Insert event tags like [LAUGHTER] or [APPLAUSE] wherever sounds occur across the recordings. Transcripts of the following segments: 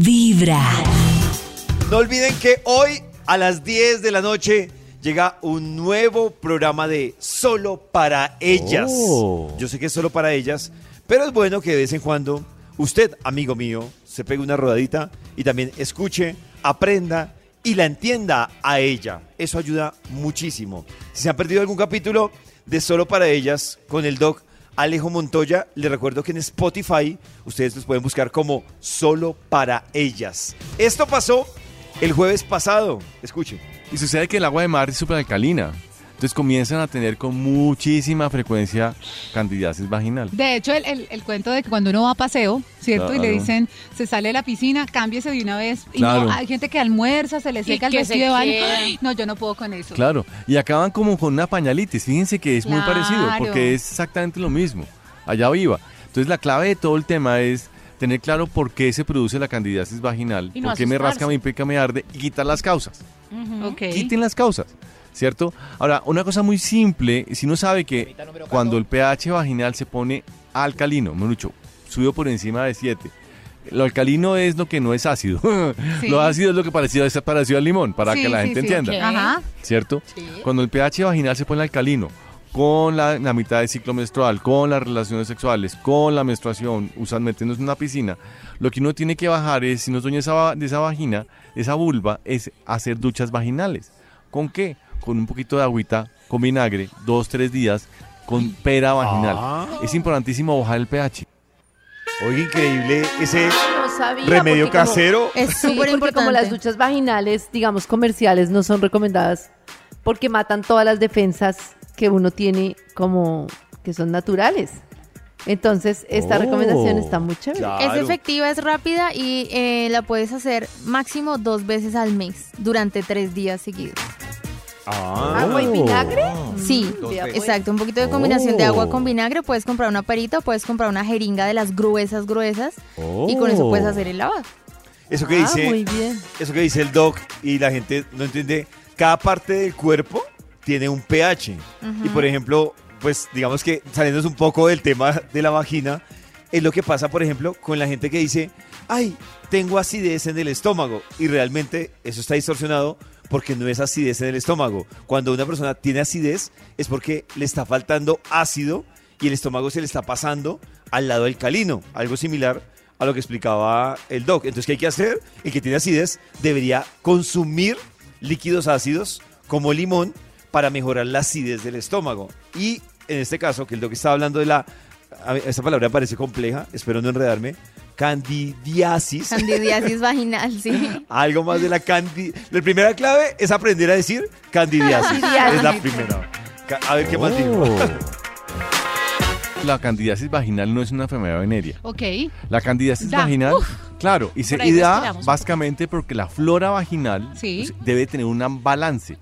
Vibra. No olviden que hoy a las 10 de la noche llega un nuevo programa de Solo para ellas. Oh. Yo sé que es solo para ellas, pero es bueno que de vez en cuando usted, amigo mío, se pegue una rodadita y también escuche, aprenda y la entienda a ella. Eso ayuda muchísimo. Si se han perdido algún capítulo de Solo para ellas con el doc Alejo Montoya, les recuerdo que en Spotify ustedes los pueden buscar como Solo para ellas. Esto pasó el jueves pasado. Escuchen. Y sucede que el agua de mar es súper alcalina. Entonces comienzan a tener con muchísima frecuencia candidiasis vaginal. De hecho, el, el- el cuento de que cuando uno va a paseo, ¿cierto? Y le Claro. dicen, se sale de la piscina, cámbiese de una vez. Y Claro. no, hay gente que almuerza, se le seca el vestido de baño. Ay, No, yo no puedo con eso. Claro, y acaban como con una pañalitis. Fíjense que es muy Claro. parecido porque es exactamente lo mismo. Allá viva. Entonces la clave de todo el tema es tener claro por qué se produce la candidiasis vaginal, no por qué me rasca, me pica, me arde y quitar las causas. Ok. Quiten las causas, ¿cierto? Ahora, una cosa muy simple, si uno sabe que cuando el pH vaginal se pone alcalino, mucho, subió por encima de 7, lo alcalino es lo que no es ácido. [LAUGHS] Sí. Lo ácido es lo que parecido, es parecido al limón, para Sí, que la sí, gente sí. entienda. Ajá. ¿cierto? Cuando el pH vaginal se pone alcalino, con la, la mitad del ciclo menstrual, con las relaciones sexuales, con la menstruación, usan metiéndose en una piscina, lo que uno tiene que bajar es, si no es dueño de esa, de esa vagina, de esa vulva, es hacer duchas vaginales. ¿Con qué? Con un poquito de agüita, con vinagre, dos, tres días, con pera vaginal. Ah. Es importantísimo bajar el pH. Oiga, increíble ese No sabía, remedio porque como- casero. Es Sí, súper porque como las importante. duchas vaginales, digamos, comerciales, no son recomendadas porque matan todas las defensas que uno tiene como que son naturales. Entonces, esta Oh, recomendación está muy chévere. claro. Es efectiva, es rápida y eh, la puedes hacer máximo dos veces al mes durante tres días seguidos. Ah. ¿Agua y vinagre? Sí, veces. exacto. Un poquito de combinación de agua Oh. con vinagre. Puedes comprar una perita o puedes comprar una jeringa de las gruesas, gruesas. Y con eso puedes hacer el lavado. Eso que Ah, dice, muy bien. eso que dice el doc y la gente no entiende, cada parte del cuerpo tiene un pH. Y por ejemplo, pues digamos que saliéndonos un poco del tema de la vagina, es lo que pasa, por ejemplo, con la gente que dice, ay, tengo acidez en el estómago. Y realmente eso está distorsionado porque no es acidez en el estómago. Cuando una persona tiene acidez es porque le está faltando ácido y el estómago se le está pasando al lado alcalino. Algo similar a lo que explicaba el doc. Entonces, ¿qué hay que hacer? El que tiene acidez debería consumir líquidos ácidos como limón para mejorar la acidez del estómago. Y en este caso, que el doc está hablando de la... Esta palabra parece compleja, espero no enredarme. Candidiasis. Candidiasis vaginal, sí. [LAUGHS] Algo más de la candi... La primera clave es aprender a decir candidiasis. Candidiasis. Es la primera. A ver qué más digo. Oh. [LAUGHS] La candidiasis vaginal no es una enfermedad venérea. Ok. La candidiasis Da. vaginal, claro, y se y da respiramos básicamente porque la flora vaginal Sí. pues, debe tener un balance.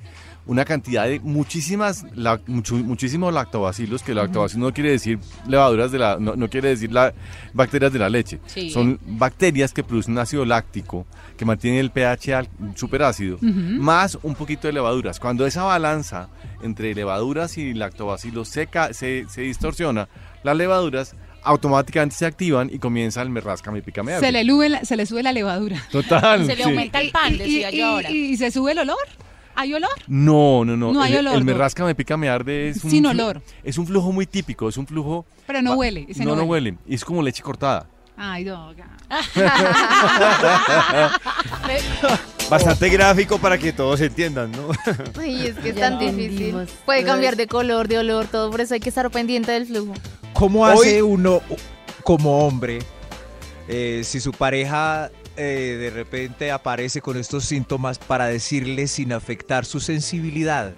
Una cantidad de muchísimas, la- mucho- muchísimos lactobacilos, que lactobacilos no quiere decir levaduras de la, no, no quiere decir la, bacterias de la leche. Sí. Son bacterias que producen ácido láctico, que mantienen el pH al- superácido, más un poquito de levaduras. Cuando esa balanza entre levaduras y lactobacilos se, se, se distorsiona, las levaduras automáticamente se activan y comienza el me rasca, me pica, me. Se le, lube la- se le sube la levadura. Total. [LAUGHS] Se le sí. aumenta el pan, Y- decía y, yo ahora. y- y se sube el olor. ¿Hay olor? No, no, no. No hay el, olor, el me rasca, me pica, me arde es un Sin olor. Es un flujo muy típico, es un flujo. Pero no huele, ese no, no no huele. Y es como leche cortada. Ay, doga. [LAUGHS] Bastante gráfico para que todos entiendan, ¿no? [LAUGHS] Ay, es que es tan difícil. Puede cambiar de color, de olor, todo. Por eso hay que estar pendiente del flujo. ¿Cómo Hoy- hace uno como hombre eh, si su pareja eh, de repente aparece con estos síntomas para decirle sin afectar su sensibilidad?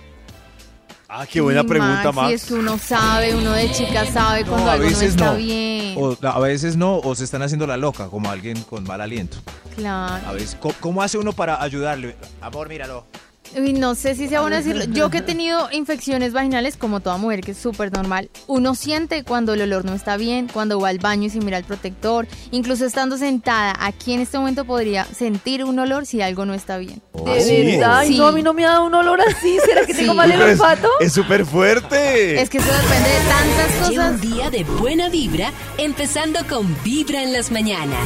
Ah, qué buena Sí, pregunta, Max, Max. Es que uno sabe, uno de chica sabe cuando No, a algo no está no. bien. O a veces no, o se están haciendo la loca, como alguien con mal aliento. Claro. A veces, ¿cómo, cómo hace uno para ayudarle? Amor, míralo. Uy, no sé si sea bueno decirlo. Yo que he tenido [LAUGHS] infecciones vaginales, como toda mujer, que es súper normal, uno siente cuando el olor no está bien, cuando va al baño y se mira el protector. Incluso estando sentada, aquí en este momento podría sentir un olor si algo no está bien. De ¿Ah, sí? verdad, Ay, no, a mí no me ha dado un olor así. ¿Será que [LAUGHS] tengo mal el olfato? Es súper fuerte. Es que eso depende de tantas Lleva cosas. un día de buena vibra, empezando con Vibra en las mañanas.